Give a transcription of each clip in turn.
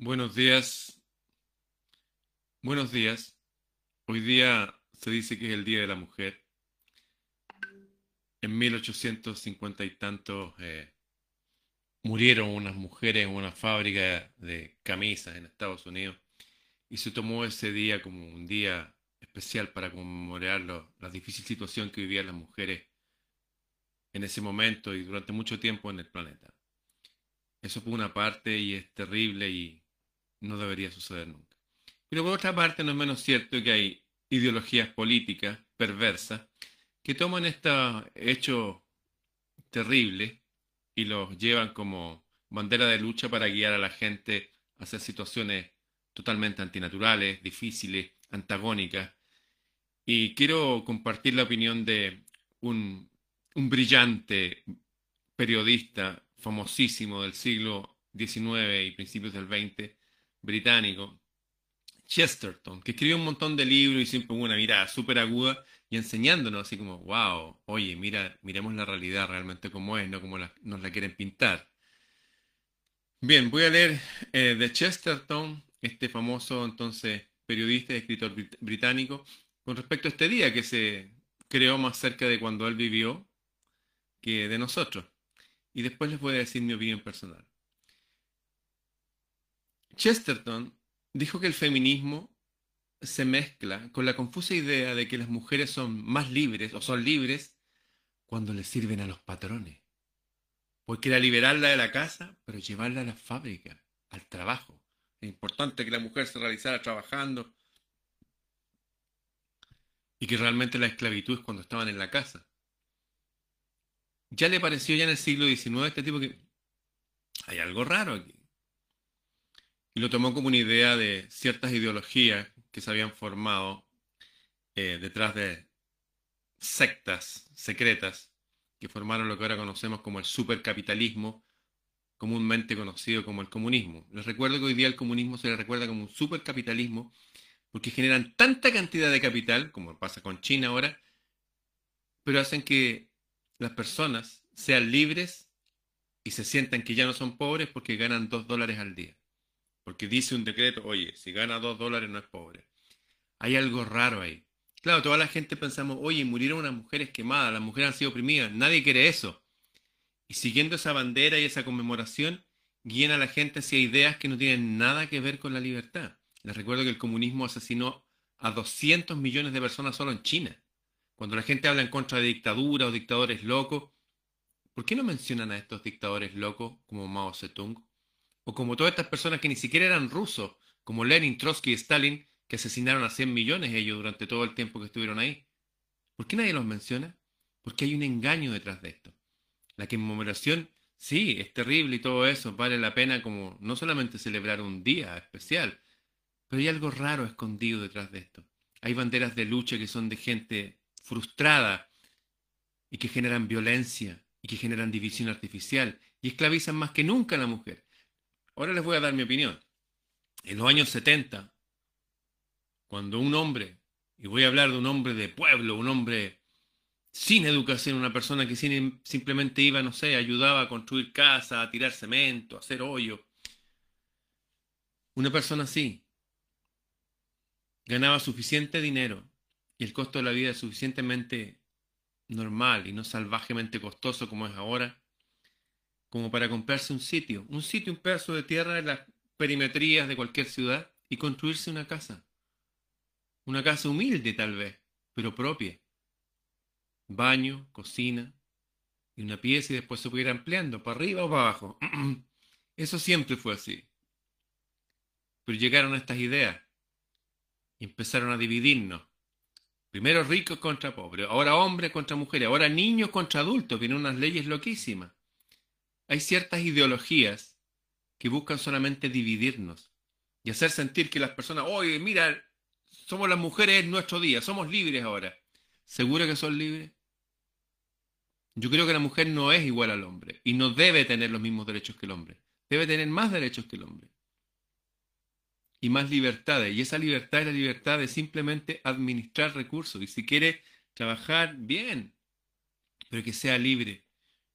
Buenos días. Buenos días. Hoy día se dice que es el Día de la Mujer. En 1850 y tantos eh, murieron unas mujeres en una fábrica de camisas en Estados Unidos y se tomó ese día como un día especial para conmemorar la difícil situación que vivían las mujeres en ese momento y durante mucho tiempo en el planeta. Eso por una parte y es terrible y no debería suceder nunca. Pero por otra parte no es menos cierto que hay ideologías políticas perversas que toman estos hechos terribles y los llevan como bandera de lucha para guiar a la gente hacia situaciones totalmente antinaturales, difíciles, antagónicas. Y quiero compartir la opinión de un brillante periodista famosísimo del siglo XIX y principios del XX, británico, Chesterton, que escribió un montón de libros y siempre una mirada súper aguda y enseñándonos así como, wow, oye, mira, miremos la realidad realmente como es, no como nos la quieren pintar. Bien, voy a leer eh, de Chesterton, este famoso entonces periodista y escritor brit- británico, con respecto a este día que se creó más cerca de cuando él vivió que de nosotros. Y después les voy a decir mi opinión personal. Chesterton dijo que el feminismo se mezcla con la confusa idea de que las mujeres son más libres o son libres cuando les sirven a los patrones. Porque era liberarla de la casa, pero llevarla a la fábrica, al trabajo. Es importante que la mujer se realizara trabajando y que realmente la esclavitud es cuando estaban en la casa. Ya le pareció ya en el siglo XIX a este tipo que hay algo raro aquí. Y lo tomó como una idea de ciertas ideologías que se habían formado eh, detrás de sectas secretas que formaron lo que ahora conocemos como el supercapitalismo, comúnmente conocido como el comunismo. Les recuerdo que hoy día el comunismo se le recuerda como un supercapitalismo porque generan tanta cantidad de capital, como pasa con China ahora, pero hacen que las personas sean libres y se sientan que ya no son pobres porque ganan dos dólares al día. Porque dice un decreto, oye, si gana dos dólares no es pobre. Hay algo raro ahí. Claro, toda la gente pensamos, oye, murieron unas mujeres quemadas, las mujeres han sido oprimidas, nadie quiere eso. Y siguiendo esa bandera y esa conmemoración, guían a la gente hacia ideas que no tienen nada que ver con la libertad. Les recuerdo que el comunismo asesinó a 200 millones de personas solo en China. Cuando la gente habla en contra de dictadura o dictadores locos, ¿por qué no mencionan a estos dictadores locos como Mao Zedong? O como todas estas personas que ni siquiera eran rusos, como Lenin, Trotsky y Stalin, que asesinaron a 100 millones ellos durante todo el tiempo que estuvieron ahí. ¿Por qué nadie los menciona? Porque hay un engaño detrás de esto. La conmemoración, sí, es terrible y todo eso, vale la pena como no solamente celebrar un día especial, pero hay algo raro escondido detrás de esto. Hay banderas de lucha que son de gente frustrada y que generan violencia y que generan división artificial y esclavizan más que nunca a la mujer. Ahora les voy a dar mi opinión. En los años 70, cuando un hombre, y voy a hablar de un hombre de pueblo, un hombre sin educación, una persona que sin- simplemente iba, no sé, ayudaba a construir casa, a tirar cemento, a hacer hoyo, una persona así ganaba suficiente dinero y el costo de la vida es suficientemente normal y no salvajemente costoso como es ahora, como para comprarse un sitio, un sitio, un pedazo de tierra en las perimetrías de cualquier ciudad y construirse una casa. Una casa humilde tal vez, pero propia. Baño, cocina y una pieza y después se pudiera ampliando para arriba o para abajo. Eso siempre fue así. Pero llegaron estas ideas y empezaron a dividirnos. Primero ricos contra pobres, ahora hombres contra mujeres, ahora niños contra adultos, vienen unas leyes loquísimas. Hay ciertas ideologías que buscan solamente dividirnos y hacer sentir que las personas, oye, mira, somos las mujeres en nuestro día, somos libres ahora. ¿Seguro que son libres? Yo creo que la mujer no es igual al hombre y no debe tener los mismos derechos que el hombre. Debe tener más derechos que el hombre y más libertades. Y esa libertad es la libertad de simplemente administrar recursos. Y si quiere trabajar, bien, pero que sea libre.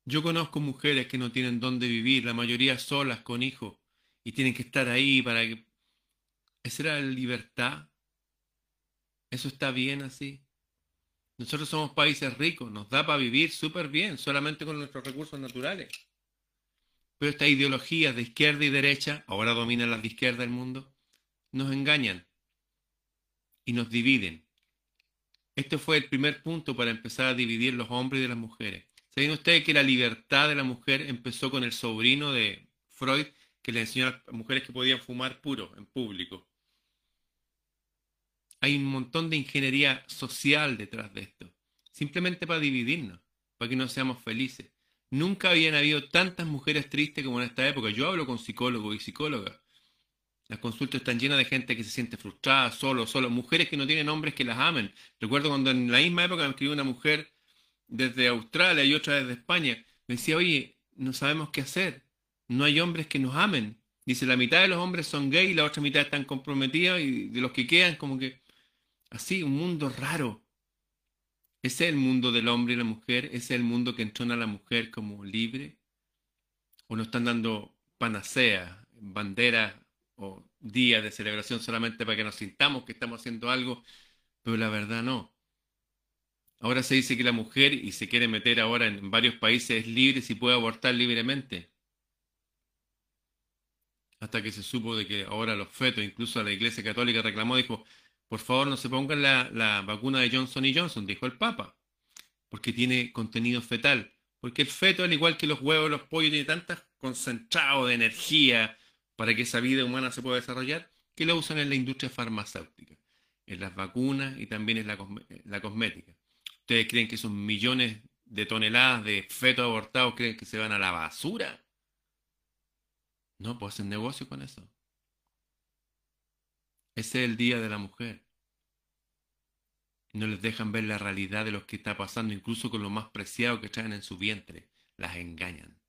Yo conozco mujeres que no tienen dónde vivir, la mayoría solas, con hijos, y tienen que estar ahí para que... ¿Esa era la libertad? ¿Eso está bien así? Nosotros somos países ricos, nos da para vivir súper bien, solamente con nuestros recursos naturales. Pero estas ideologías de izquierda y derecha, ahora dominan las de izquierda del mundo, nos engañan y nos dividen. Este fue el primer punto para empezar a dividir los hombres y de las mujeres. ¿Saben ustedes que la libertad de la mujer empezó con el sobrino de Freud, que le enseñó a las mujeres que podían fumar puro en público? Hay un montón de ingeniería social detrás de esto, simplemente para dividirnos, para que no seamos felices. Nunca habían habido tantas mujeres tristes como en esta época. Yo hablo con psicólogos y psicólogas. Las consultas están llenas de gente que se siente frustrada, solo, solo. Mujeres que no tienen hombres que las amen. Recuerdo cuando en la misma época me escribió una mujer desde Australia y otra desde España. Me decía, oye, no sabemos qué hacer. No hay hombres que nos amen. Dice, la mitad de los hombres son gays y la otra mitad están comprometidos y de los que quedan como que así, un mundo raro. ¿Ese es el mundo del hombre y la mujer? ¿Ese es el mundo que entrona a la mujer como libre? ¿O nos están dando panacea, banderas o días de celebración solamente para que nos sintamos que estamos haciendo algo? Pero la verdad no. Ahora se dice que la mujer, y se quiere meter ahora en varios países, es libre si puede abortar libremente. Hasta que se supo de que ahora los fetos, incluso la Iglesia Católica reclamó, dijo, por favor no se pongan la, la vacuna de Johnson y Johnson, dijo el Papa, porque tiene contenido fetal. Porque el feto, al igual que los huevos, los pollos, tiene tanto concentrado de energía para que esa vida humana se pueda desarrollar, que lo usan en la industria farmacéutica, en las vacunas y también en la cosmética. ¿Ustedes creen que esos millones de toneladas de fetos abortados creen que se van a la basura? No, pues hacen negocio con eso. Ese es el día de la mujer. No les dejan ver la realidad de lo que está pasando, incluso con lo más preciado que traen en su vientre. Las engañan.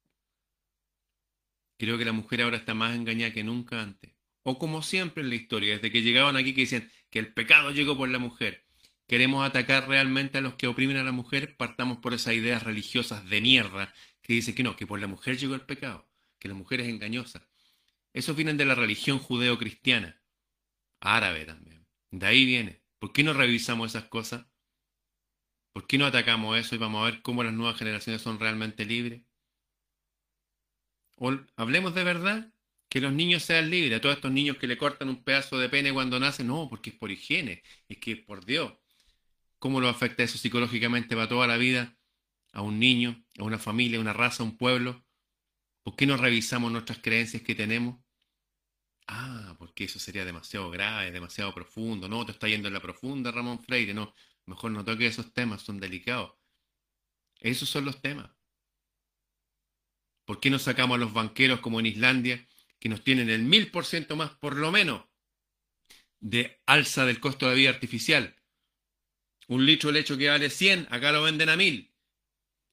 Creo que la mujer ahora está más engañada que nunca antes. O como siempre en la historia, desde que llegaban aquí que dicen que el pecado llegó por la mujer queremos atacar realmente a los que oprimen a la mujer, partamos por esas ideas religiosas de mierda que dice que no, que por la mujer llegó el pecado, que la mujer es engañosa. Esos vienen de la religión judeo-cristiana, árabe también. De ahí viene. ¿Por qué no revisamos esas cosas? ¿Por qué no atacamos eso y vamos a ver cómo las nuevas generaciones son realmente libres? O hablemos de verdad, que los niños sean libres. A todos estos niños que le cortan un pedazo de pene cuando nacen, no, porque es por higiene, es que por Dios cómo lo afecta eso psicológicamente para toda la vida a un niño, a una familia, a una raza, a un pueblo. ¿Por qué no revisamos nuestras creencias que tenemos? Ah, porque eso sería demasiado grave, demasiado profundo. No, te está yendo en la profunda, Ramón Freire. No, mejor no toque esos temas, son delicados. Esos son los temas. ¿Por qué no sacamos a los banqueros como en Islandia, que nos tienen el mil por ciento más, por lo menos, de alza del costo de vida artificial? Un litro de leche que vale 100, acá lo venden a 1000.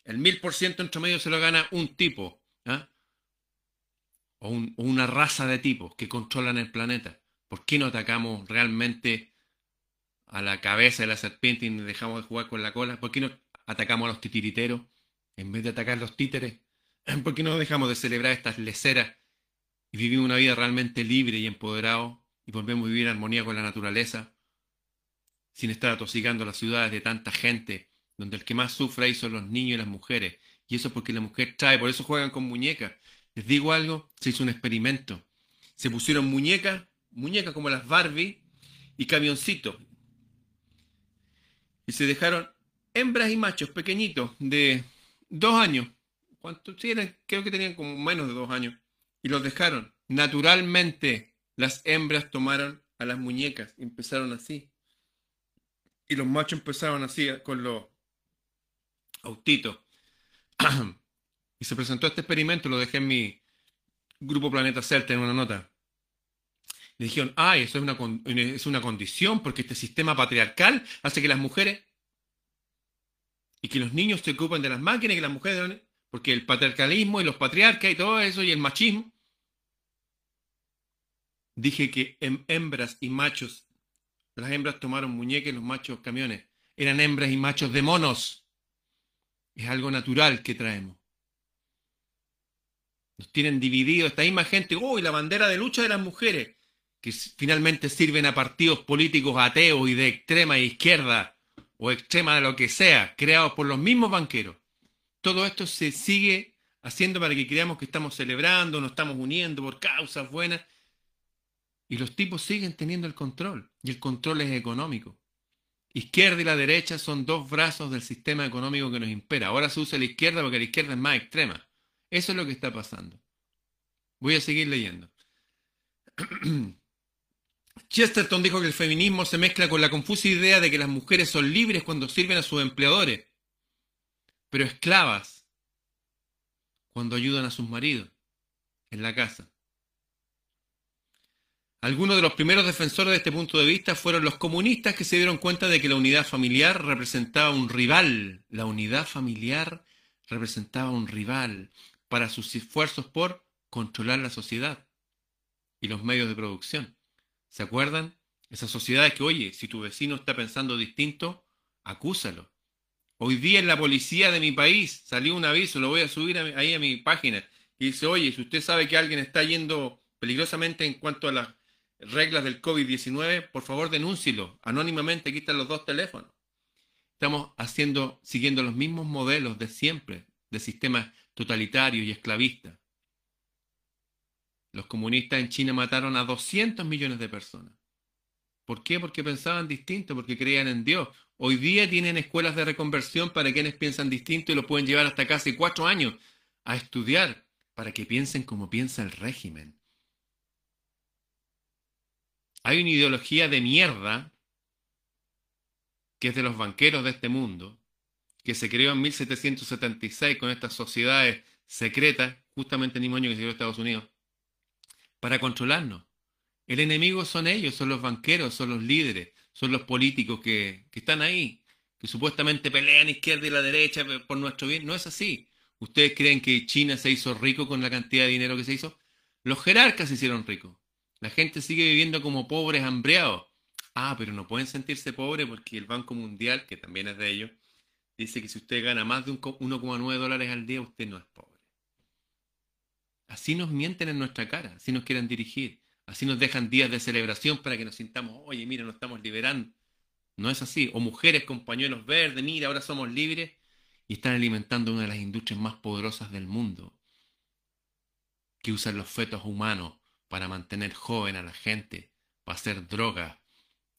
El 1000% entre medio se lo gana un tipo. ¿ah? O, una raza de tipos que controlan el planeta. ¿Por qué no atacamos realmente a la cabeza de la serpiente y dejamos de jugar con la cola? ¿Por qué no atacamos a los titiriteros en vez de atacar a los títeres? ¿Por qué no dejamos de celebrar estas leceras y vivimos una vida realmente libre y empoderado y volvemos a vivir en armonía con la naturaleza? Sin estar atosigando las ciudades de tanta gente, donde el que más sufre ahí son los niños y las mujeres. Y eso porque la mujer trae, por eso juegan con muñecas. Les digo algo, se hizo un experimento. Se pusieron muñecas, muñecas como las Barbie y camioncitos. Y se dejaron hembras y machos pequeñitos de dos años. ¿Cuántos? Sí, creo que tenían como menos de dos años. Y los dejaron. Naturalmente, las hembras tomaron a las muñecas y empezaron así. Y los machos empezaron así con los autitos. y se presentó este experimento, lo dejé en mi grupo Planeta Celta en una nota. Le dijeron, ay, eso es una, es una condición porque este sistema patriarcal hace que las mujeres y que los niños se ocupen de las máquinas y que las mujeres, porque el patriarcalismo y los patriarcas y todo eso y el machismo. Dije que hembras y machos las hembras tomaron muñecas y los machos camiones. Eran hembras y machos de monos. Es algo natural que traemos. Nos tienen divididos. Esta misma gente, uy, la bandera de lucha de las mujeres, que finalmente sirven a partidos políticos ateos y de extrema izquierda o extrema de lo que sea, creados por los mismos banqueros. Todo esto se sigue haciendo para que creamos que estamos celebrando, nos estamos uniendo por causas buenas. Y los tipos siguen teniendo el control. Y el control es económico. Izquierda y la derecha son dos brazos del sistema económico que nos impera. Ahora se usa la izquierda porque la izquierda es más extrema. Eso es lo que está pasando. Voy a seguir leyendo. Chesterton dijo que el feminismo se mezcla con la confusa idea de que las mujeres son libres cuando sirven a sus empleadores, pero esclavas cuando ayudan a sus maridos en la casa. Algunos de los primeros defensores de este punto de vista fueron los comunistas que se dieron cuenta de que la unidad familiar representaba un rival. La unidad familiar representaba un rival para sus esfuerzos por controlar la sociedad y los medios de producción. ¿Se acuerdan? Esas sociedades que, oye, si tu vecino está pensando distinto, acúsalo. Hoy día en la policía de mi país salió un aviso, lo voy a subir ahí a mi página, y dice, oye, si usted sabe que alguien está yendo peligrosamente en cuanto a las reglas del COVID-19, por favor denúncielo. Anónimamente, aquí están los dos teléfonos. Estamos haciendo, siguiendo los mismos modelos de siempre, de sistemas totalitarios y esclavistas. Los comunistas en China mataron a 200 millones de personas. ¿Por qué? Porque pensaban distinto, porque creían en Dios. Hoy día tienen escuelas de reconversión para quienes piensan distinto y lo pueden llevar hasta casi cuatro años a estudiar para que piensen como piensa el régimen. Hay una ideología de mierda que es de los banqueros de este mundo, que se creó en 1776 con estas sociedades secretas, justamente el mismo año que se creó Estados Unidos, para controlarnos. El enemigo son ellos, son los banqueros, son los líderes, son los políticos que, que están ahí, que supuestamente pelean izquierda y la derecha por nuestro bien. No es así. ¿Ustedes creen que China se hizo rico con la cantidad de dinero que se hizo? Los jerarcas se hicieron ricos. La gente sigue viviendo como pobres, hambreados. Ah, pero no pueden sentirse pobres porque el Banco Mundial, que también es de ellos, dice que si usted gana más de 1,9 dólares al día, usted no es pobre. Así nos mienten en nuestra cara, así nos quieren dirigir, así nos dejan días de celebración para que nos sintamos, oye, mira, nos estamos liberando. No es así. O mujeres con pañuelos verdes, mira, ahora somos libres y están alimentando una de las industrias más poderosas del mundo, que usan los fetos humanos para mantener joven a la gente, para hacer drogas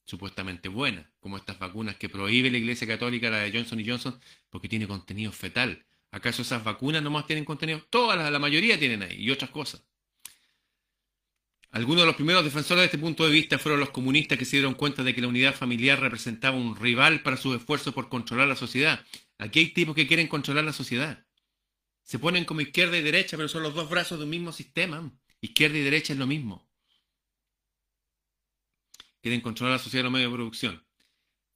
supuestamente buenas, como estas vacunas que prohíbe la Iglesia Católica, la de Johnson y Johnson, porque tiene contenido fetal. ¿Acaso esas vacunas nomás tienen contenido? Todas, la mayoría tienen ahí, y otras cosas. Algunos de los primeros defensores de este punto de vista fueron los comunistas que se dieron cuenta de que la unidad familiar representaba un rival para sus esfuerzos por controlar la sociedad. Aquí hay tipos que quieren controlar la sociedad. Se ponen como izquierda y derecha, pero son los dos brazos de un mismo sistema. Izquierda y derecha es lo mismo. Quieren controlar la sociedad de los medios de producción.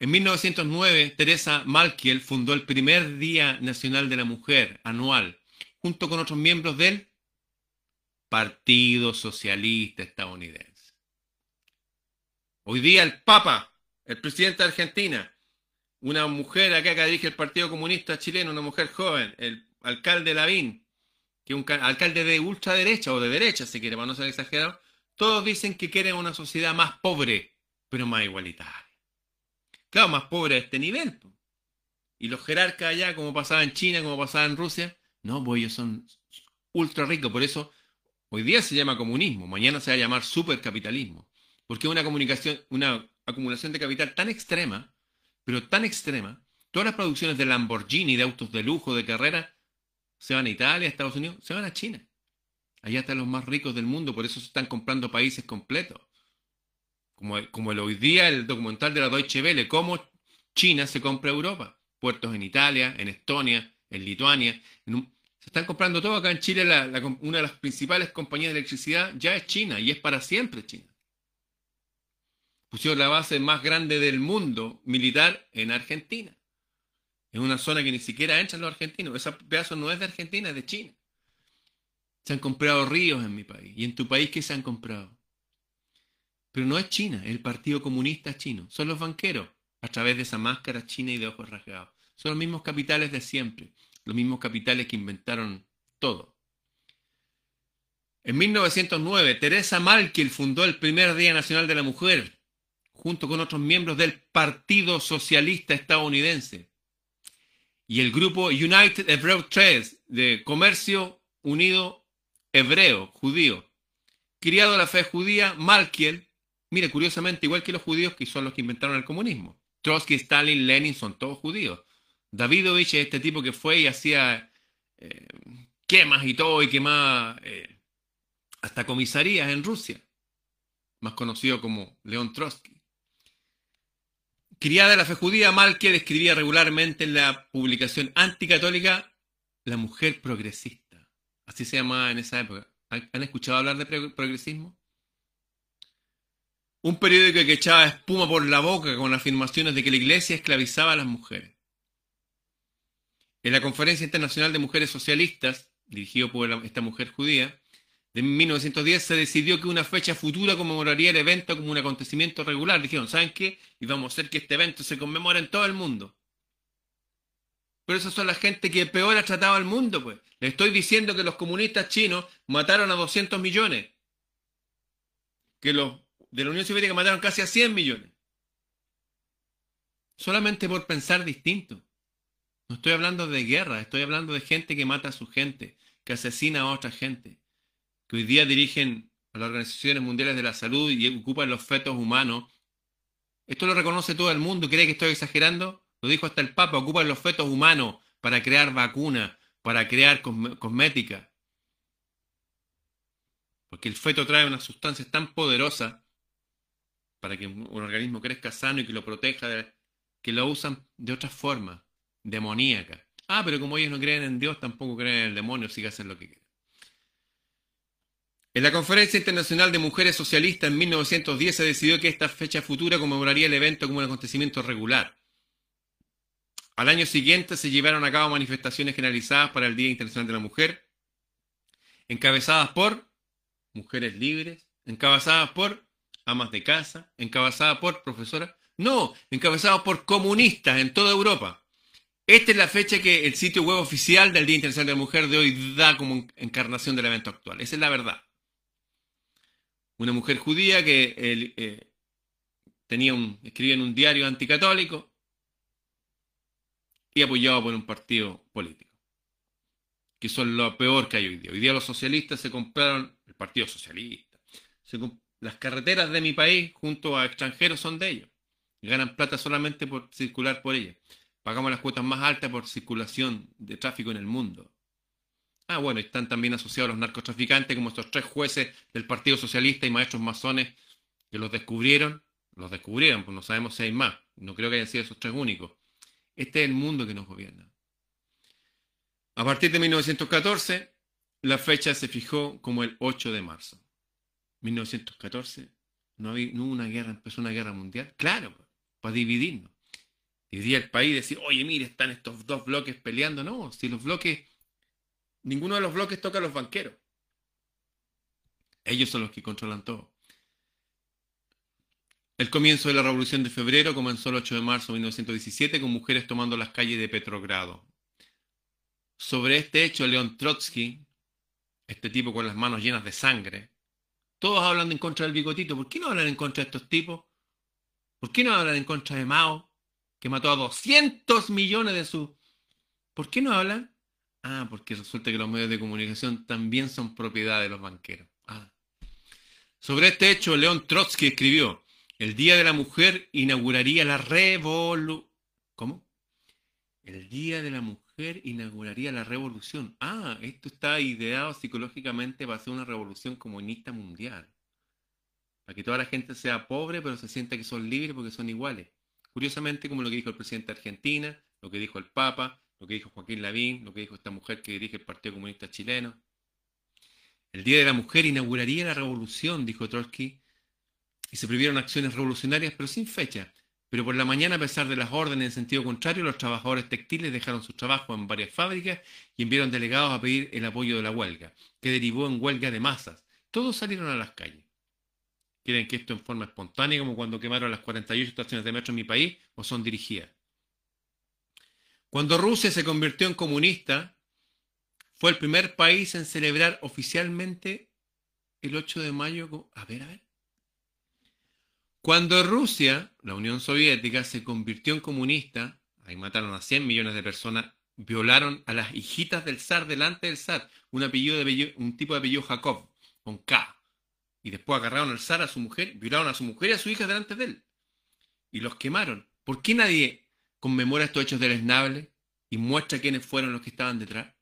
En 1909, Teresa Malkiel fundó el primer Día Nacional de la Mujer anual, junto con otros miembros del Partido Socialista Estadounidense. Hoy día el Papa, el presidente de Argentina, una mujer acá que dirige el Partido Comunista Chileno, una mujer joven, el alcalde Lavín, que un alcalde de ultraderecha o de derecha, si quiere, para no ser exagerado, todos dicen que quieren una sociedad más pobre, pero más igualitaria. Claro, más pobre a este nivel. Y los jerarcas allá, como pasaba en China, como pasaba en Rusia, no, pues ellos son ultra ricos, por eso hoy día se llama comunismo, mañana se va a llamar supercapitalismo, porque una comunicación, una acumulación de capital tan extrema, pero tan extrema, todas las producciones de Lamborghini, de autos de lujo, de carrera, se van a Italia, a Estados Unidos, se van a China. Allá están los más ricos del mundo, por eso se están comprando países completos. Como, como el, hoy día el documental de la Deutsche Welle, cómo China se compra Europa. Puertos en Italia, en Estonia, en Lituania. se están comprando todo acá en Chile. una de las principales compañías de electricidad ya es China y es para siempre China. Pusieron la base más grande del mundo militar en Argentina. Es una zona que ni siquiera entran los argentinos. Ese pedazo no es de Argentina, es de China. Se han comprado ríos en mi país. ¿Y en tu país qué se han comprado? Pero no es China, el Partido Comunista Chino. Son los banqueros, a través de esa máscara china y de ojos rasgados. Son los mismos capitales de siempre. Los mismos capitales que inventaron todo. En 1909, Teresa Malkiel fundó el primer Día Nacional de la Mujer, junto con otros miembros del Partido Socialista Estadounidense y el grupo United Hebrew Trades de Comercio Unido Hebreo, judío. Criado la fe judía, Malkiel, mire, curiosamente, igual que los judíos que son los que inventaron el comunismo. Trotsky, Stalin, Lenin son todos judíos. Davidovich es este tipo que fue y hacía eh, quemas y todo y quemaba eh, hasta comisarías en Rusia, más conocido como León Trotsky. Criada de la fe judía, Malkiel escribía regularmente en la publicación anticatólica La Mujer Progresista. Así se llamaba en esa época. ¿Han escuchado hablar de progresismo? Un periódico que echaba espuma por la boca con afirmaciones de que la iglesia esclavizaba a las mujeres. En la Conferencia Internacional de Mujeres Socialistas, dirigido por esta mujer judía, de 1910 se decidió que una fecha futura conmemoraría el evento como un acontecimiento regular. Dijeron, ¿saben qué? Y a hacer que este evento se conmemore en todo el mundo. Pero esas son la gente que peor ha tratado al mundo, pues. Le estoy diciendo que los comunistas chinos mataron a 200 millones. Que los de la Unión Soviética mataron casi a 100 millones. Solamente por pensar distinto. No estoy hablando de guerra, estoy hablando de gente que mata a su gente, que asesina a otra gente que hoy día dirigen a las organizaciones mundiales de la salud y ocupan los fetos humanos. Esto lo reconoce todo el mundo. ¿Cree que estoy exagerando? Lo dijo hasta el Papa. Ocupan los fetos humanos para crear vacunas, para crear cosmética. Porque el feto trae unas sustancias tan poderosas para que un organismo crezca sano y que lo proteja, que lo usan de otra forma, demoníaca. Ah, pero como ellos no creen en Dios, tampoco creen en el demonio, sí que hacen lo que quieren. En la Conferencia Internacional de Mujeres Socialistas en 1910 se decidió que esta fecha futura conmemoraría el evento como un acontecimiento regular. Al año siguiente se llevaron a cabo manifestaciones generalizadas para el Día Internacional de la Mujer, encabezadas por mujeres libres, encabezadas por amas de casa, encabezadas por profesoras, no, encabezadas por comunistas en toda Europa. Esta es la fecha que el sitio web oficial del Día Internacional de la Mujer de hoy da como encarnación del evento actual. Esa es la verdad una mujer judía que eh, tenía un, escribía en un diario anticatólico y apoyado por un partido político, que son lo peor que hay hoy día. Hoy día los socialistas se compraron, el Partido Socialista, las carreteras de mi país junto a extranjeros son de ellos. ganan plata solamente por circular por ellas. Pagamos las cuotas más altas por circulación de tráfico en el mundo. Ah, bueno, están también asociados los narcotraficantes como estos tres jueces del Partido Socialista y maestros masones que los descubrieron. Los descubrieron, pues no sabemos si hay más. No creo que hayan sido esos tres únicos. Este es el mundo que nos gobierna. A partir de 1914, la fecha se fijó como el 8 de marzo. 1914, no, había, hubo una guerra, empezó una guerra mundial. Claro, para dividirnos. Dividía el país decir, oye, mire, están estos dos bloques peleando. No, si los bloques Ninguno de los bloques toca a los banqueros. Ellos son los que controlan todo. El comienzo de la Revolución de Febrero comenzó el 8 de marzo de 1917 con mujeres tomando las calles de Petrogrado. Sobre este hecho, León Trotsky, este tipo con las manos llenas de sangre, todos hablan en contra del bigotito. ¿Por qué no hablan en contra de estos tipos? ¿Por qué no hablan en contra de Mao, que mató a 200 millones de sus... ¿Por qué no hablan? Ah, porque resulta que los medios de comunicación también son propiedad de los banqueros. Ah. Sobre este hecho, León Trotsky escribió, el Día de la Mujer inauguraría la revolución. ¿Cómo? El Día de la Mujer inauguraría la revolución. Ah, esto está ideado psicológicamente para hacer una revolución comunista mundial. Para que toda la gente sea pobre, pero se sienta que son libres porque son iguales. Curiosamente, como lo que dijo el presidente de Argentina, lo que dijo el Papa, lo que dijo Joaquín Lavín, lo que dijo esta mujer que dirige el Partido Comunista Chileno. El Día de la Mujer inauguraría la revolución, dijo Trotsky, y se previeron acciones revolucionarias, pero sin fecha. Pero por la mañana, a pesar de las órdenes en sentido contrario, los trabajadores textiles dejaron sus trabajos en varias fábricas y enviaron delegados a pedir el apoyo de la huelga, que derivó en huelga de masas. Todos salieron a las calles. ¿Quieren que esto en forma espontánea, como cuando quemaron las 48 estaciones de metro en mi país, o son dirigidas? Cuando Rusia se convirtió en comunista, fue el primer país en celebrar oficialmente el 8 de mayo? A ver, a ver. Cuando Rusia, la Unión Soviética, se convirtió en comunista, ahí mataron a 100 millones de personas, violaron a las hijitas del zar delante del zar, un, apellido de un tipo de apellido Jacob, con K. Y después agarraron al zar a su mujer, violaron a su mujer y a su hija delante de él. Y los quemaron. ¿Por qué nadie conmemora estos hechos deleznables y muestra quiénes fueron los que estaban detrás?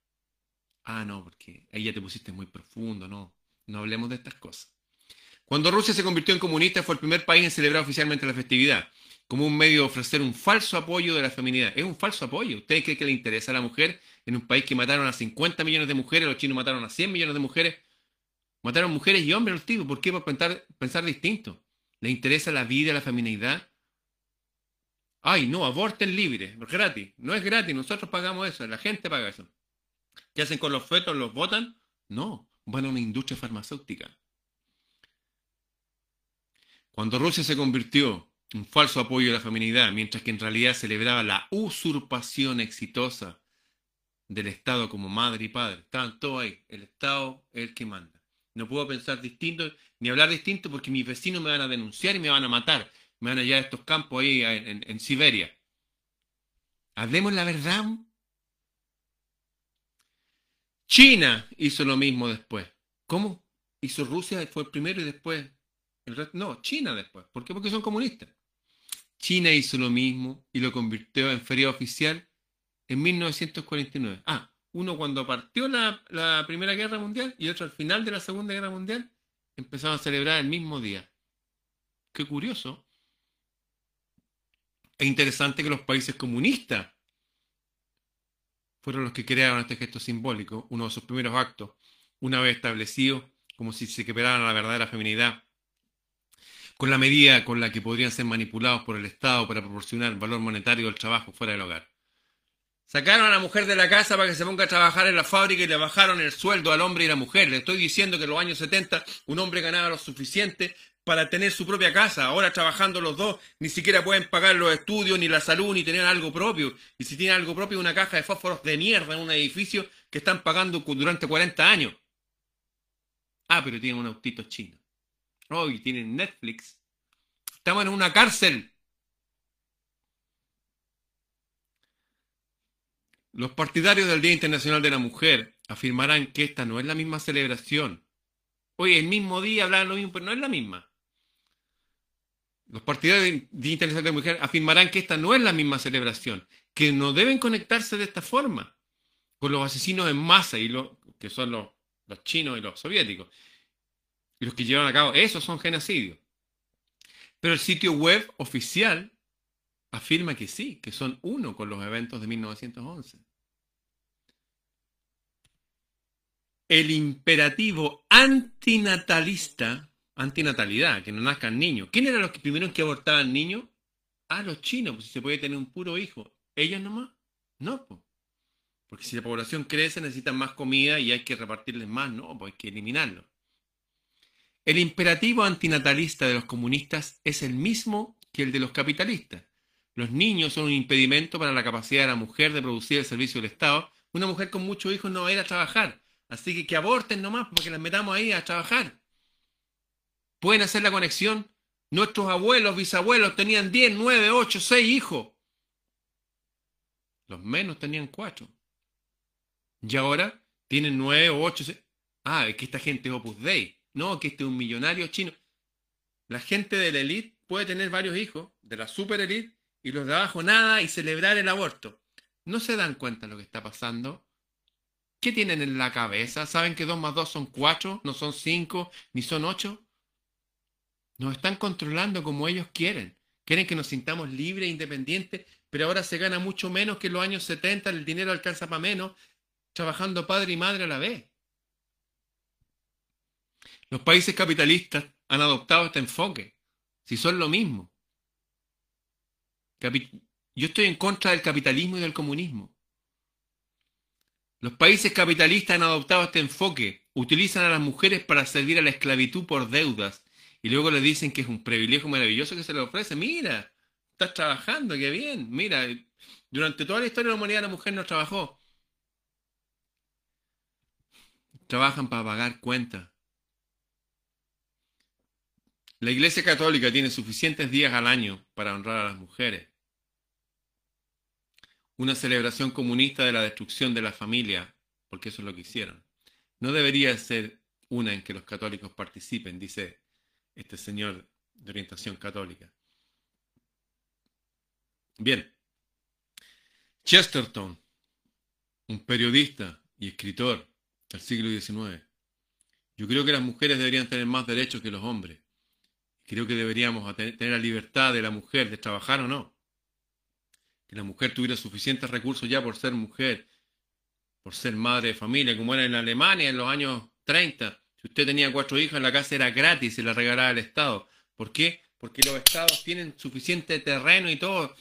Ah, no, porque ahí ya te pusiste muy profundo, no. No hablemos de estas cosas. Cuando Rusia se convirtió en comunista fue el primer país en celebrar oficialmente la festividad, como un medio de ofrecer un falso apoyo de la feminidad. Es un falso apoyo. ¿Ustedes creen que le interesa a la mujer en un país que mataron a 50 millones de mujeres, los chinos mataron a 100 millones de mujeres? Mataron mujeres y hombres los tipos. ¿Por qué? Por pensar, pensar distinto. ¿Le interesa la vida, la feminidad? Ay, no, aborten libre, gratis. No es gratis, nosotros pagamos eso, la gente paga eso. ¿Qué hacen con los fetos? ¿Los votan? No, van a una industria farmacéutica. Cuando Rusia se convirtió en un falso apoyo a la feminidad, mientras que en realidad celebraba la usurpación exitosa del Estado como madre y padre, estaban todos ahí. El Estado es el que manda. No puedo pensar distinto ni hablar distinto porque mis vecinos me van a denunciar y me van a matar. Me van a llevar a estos campos ahí en, Siberia. Hablemos la verdad. China hizo lo mismo después. ¿Cómo? Hizo Rusia, fue el primero y después el resto, no, China después. ¿Por qué? Porque son comunistas. China hizo lo mismo y lo convirtió en feria oficial en 1949. Ah, uno cuando partió la, la, Primera Guerra Mundial y otro al final de la Segunda Guerra Mundial, empezaron a celebrar el mismo día. Qué curioso. Es interesante que los países comunistas fueron los que crearon este gesto simbólico, uno de sus primeros actos, una vez establecido, como si se quebraran la verdadera feminidad, con la medida con la que podrían ser manipulados por el Estado para proporcionar valor monetario al trabajo fuera del hogar. Sacaron a la mujer de la casa para que se ponga a trabajar en la fábrica y le bajaron el sueldo al hombre y la mujer. Le estoy diciendo que en los años 70 un hombre ganaba lo suficiente para tener su propia casa. Ahora trabajando los dos, ni siquiera pueden pagar los estudios, ni la salud, ni tener algo propio. Y si tienen algo propio, una caja de fósforos de mierda en un edificio que están pagando durante 40 años. Ah, pero tienen un autito chino. Oh, y tienen Netflix. Estamos en una cárcel. Los partidarios del Día Internacional de la Mujer afirmarán que esta no es la misma celebración. Hoy el mismo día hablan lo mismo, pero no es la misma. Los partidarios del Día de la Mujer afirmarán que esta no es la misma celebración, que no deben conectarse de esta forma con los asesinos en masa, y lo, que son los, los chinos y los soviéticos, y los que llevan a cabo, esos son genocidios. Pero el sitio web oficial afirma que sí, que son uno con los eventos de 1911. El imperativo antinatalista, antinatalidad, que no nazcan niños. ¿Quién eran los que primeros que abortaban niños? Ah, los chinos, pues si se puede tener un puro hijo. ¿Ellos nomás? No, pues. Porque si la población crece, necesitan más comida y hay que repartirles más, no, pues hay que eliminarlo. El imperativo antinatalista de los comunistas es el mismo que el de los capitalistas. Los niños son un impedimento para la capacidad de la mujer de producir el servicio del Estado. Una mujer con muchos hijos no va a ir a trabajar. Así que que aborten nomás porque las metamos ahí a trabajar. Pueden hacer la conexión. Nuestros abuelos, bisabuelos tenían 10, 9, 8, 6 hijos. Los menos tenían 4. Y ahora tienen 9, 8, 6. Ah, es que esta gente es Opus Dei. No, que este es un millonario chino. La gente de la élite puede tener varios hijos, de la super élite, y los de abajo nada y celebrar el aborto. ¿No se dan cuenta de lo que está pasando? ¿Qué tienen en la cabeza? ¿Saben que 2 más 2 son 4, no son 5, ni son 8? Nos están controlando como ellos quieren. Quieren que nos sintamos libres e independientes, pero ahora se gana mucho menos que en los años 70, el dinero alcanza para menos, trabajando padre y madre a la vez. Los países capitalistas han adoptado este enfoque, si son lo mismo. Yo estoy en contra del capitalismo y del comunismo. Los países capitalistas han adoptado este enfoque, utilizan a las mujeres para servir a la esclavitud por deudas y luego le dicen que es un privilegio maravilloso que se le ofrece. Mira, estás trabajando, qué bien. Mira, durante toda la historia de la humanidad la mujer no trabajó. Trabajan para pagar cuentas La Iglesia Católica tiene suficientes días al año para honrar a las mujeres. Una celebración comunista de la destrucción de la familia, porque eso es lo que hicieron. No debería ser una en que los católicos participen, dice este señor de orientación católica. Bien. Chesterton, un periodista y escritor del siglo XIX. Yo creo que las mujeres deberían tener más derechos que los hombres. Creo que deberíamos tener la libertad de la mujer de trabajar o no. Que la mujer tuviera suficientes recursos ya por ser mujer, por ser madre de familia, como era en Alemania en los años 30. Si usted tenía cuatro hijas, la casa era gratis, se la regalaba el Estado. ¿Por qué? Porque los estados tienen suficiente terreno y todo.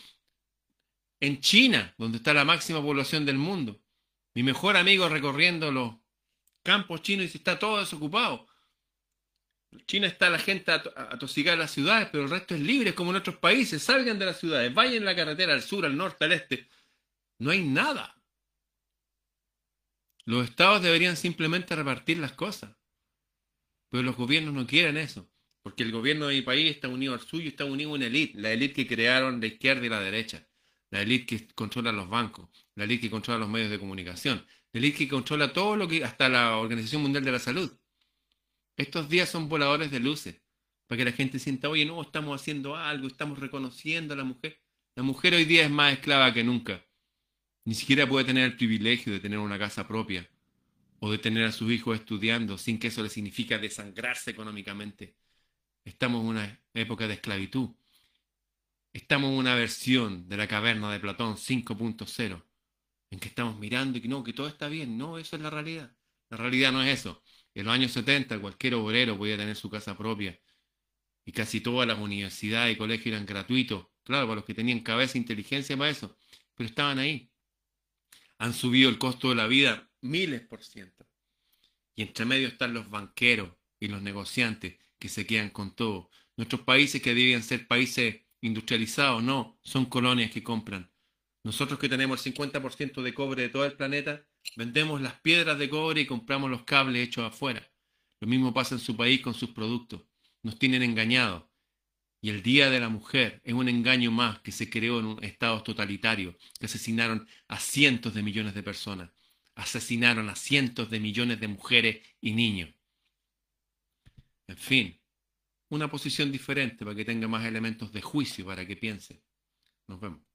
En China, donde está la máxima población del mundo. Mi mejor amigo recorriendo los campos chinos y se está todo desocupado. En China está la gente a, tosigar las ciudades, pero el resto es libre, como en otros países. Salgan de las ciudades, vayan en la carretera al sur, al norte, al este. No hay nada. Los estados deberían simplemente repartir las cosas. Pero los gobiernos no quieren eso. Porque el gobierno de mi país está unido al suyo, está unido a una élite. La élite que crearon la izquierda y la derecha. La élite que controla los bancos. La élite que controla los medios de comunicación. La élite que controla todo lo que, hasta la Organización Mundial de la Salud. Estos días son voladores de luces. Para que la gente sienta, oye, no, estamos haciendo algo, estamos reconociendo a la mujer. La mujer hoy día es más esclava que nunca. Ni siquiera puede tener el privilegio de tener una casa propia o de tener a sus hijos estudiando sin que eso le signifique desangrarse económicamente. Estamos en una época de esclavitud. Estamos en una versión de la caverna de Platón 5.0, en que estamos mirando y que no, que todo está bien. No, eso es la realidad. La realidad no es eso. En los años 70 cualquier obrero podía tener su casa propia y casi todas las universidades y colegios eran gratuitos. Claro, para los que tenían cabeza e inteligencia para eso, pero estaban ahí han subido el costo de la vida miles por ciento. Y entre medio están los banqueros y los negociantes que se quedan con todo. Nuestros países que debían ser países industrializados, no, son colonias que compran. Nosotros que tenemos el 50% de cobre de todo el planeta, vendemos las piedras de cobre y compramos los cables hechos afuera. Lo mismo pasa en su país con sus productos. Nos tienen engañados. Y el Día de la Mujer es un engaño más que se creó en un estado totalitario, que asesinaron a cientos de millones de personas, asesinaron a cientos de millones de mujeres y niños. En fin, una posición diferente para que tenga más elementos de juicio para que piense. Nos vemos.